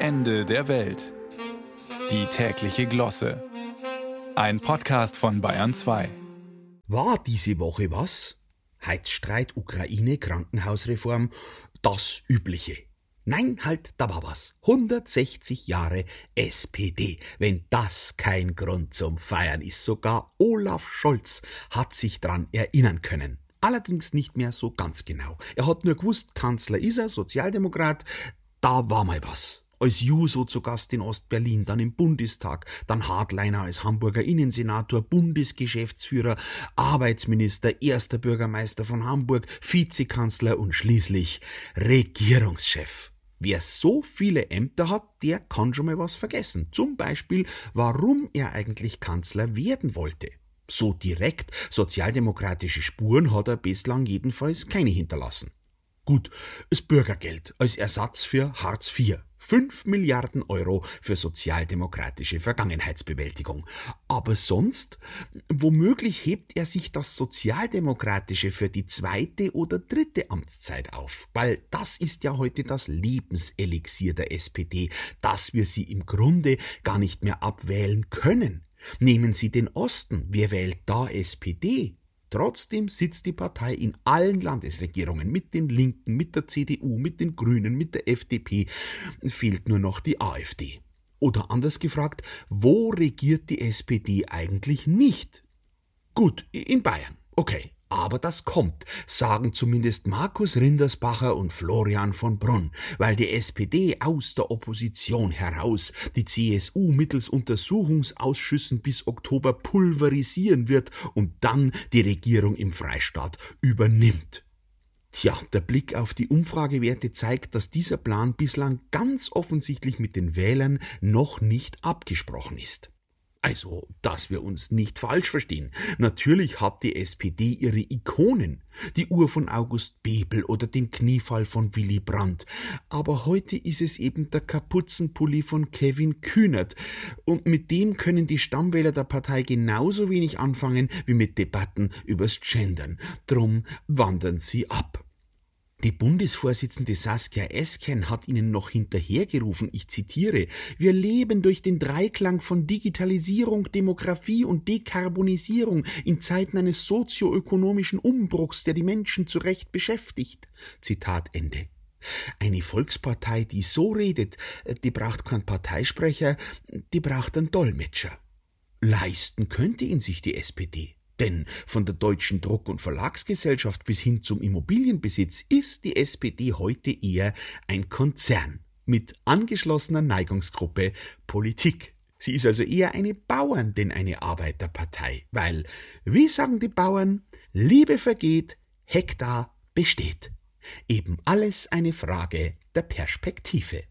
Ende der Welt. Die tägliche Glosse. Ein Podcast von Bayern 2. War diese Woche was? Heizstreit, Ukraine, Krankenhausreform, das Übliche. Nein, halt, da war was. 160 Jahre SPD. Wenn das kein Grund zum Feiern ist, sogar Olaf Scholz hat sich dran erinnern können. Allerdings nicht mehr so ganz genau. Er hat nur gewusst, Kanzler ist er, Sozialdemokrat, da war mal was. Als Juso zu Gast in Ostberlin, dann im Bundestag, dann Hardliner als Hamburger Innensenator, Bundesgeschäftsführer, Arbeitsminister, erster Bürgermeister von Hamburg, Vizekanzler und schließlich Regierungschef. Wer so viele Ämter hat, der kann schon mal was vergessen. Zum Beispiel, warum er eigentlich Kanzler werden wollte. So direkt sozialdemokratische Spuren hat er bislang jedenfalls keine hinterlassen. Gut, das Bürgergeld als Ersatz für Hartz IV. 5 Milliarden Euro für sozialdemokratische Vergangenheitsbewältigung. Aber sonst, womöglich hebt er sich das Sozialdemokratische für die zweite oder dritte Amtszeit auf, weil das ist ja heute das Lebenselixier der SPD, dass wir sie im Grunde gar nicht mehr abwählen können. Nehmen Sie den Osten, wer wählt da SPD? Trotzdem sitzt die Partei in allen Landesregierungen mit den Linken, mit der CDU, mit den Grünen, mit der FDP. Fehlt nur noch die AfD. Oder anders gefragt, wo regiert die SPD eigentlich nicht? Gut, in Bayern. Okay. Aber das kommt, sagen zumindest Markus Rindersbacher und Florian von Brunn, weil die SPD aus der Opposition heraus die CSU mittels Untersuchungsausschüssen bis Oktober pulverisieren wird und dann die Regierung im Freistaat übernimmt. Tja, der Blick auf die Umfragewerte zeigt, dass dieser Plan bislang ganz offensichtlich mit den Wählern noch nicht abgesprochen ist. Also, dass wir uns nicht falsch verstehen. Natürlich hat die SPD ihre Ikonen, die Uhr von August Bebel oder den Kniefall von Willy Brandt. Aber heute ist es eben der Kapuzenpulli von Kevin Kühnert. Und mit dem können die Stammwähler der Partei genauso wenig anfangen wie mit Debatten übers Gendern. Drum wandern sie ab. Die Bundesvorsitzende Saskia Esken hat ihnen noch hinterhergerufen, ich zitiere, wir leben durch den Dreiklang von Digitalisierung, Demografie und Dekarbonisierung in Zeiten eines sozioökonomischen Umbruchs, der die Menschen zu Recht beschäftigt. Zitat Ende. Eine Volkspartei, die so redet, die braucht keinen Parteisprecher, die braucht einen Dolmetscher. Leisten könnte ihn sich die SPD. Denn von der deutschen Druck- und Verlagsgesellschaft bis hin zum Immobilienbesitz ist die SPD heute eher ein Konzern mit angeschlossener Neigungsgruppe Politik. Sie ist also eher eine Bauern- denn eine Arbeiterpartei, weil, wie sagen die Bauern, Liebe vergeht, Hektar besteht. Eben alles eine Frage der Perspektive.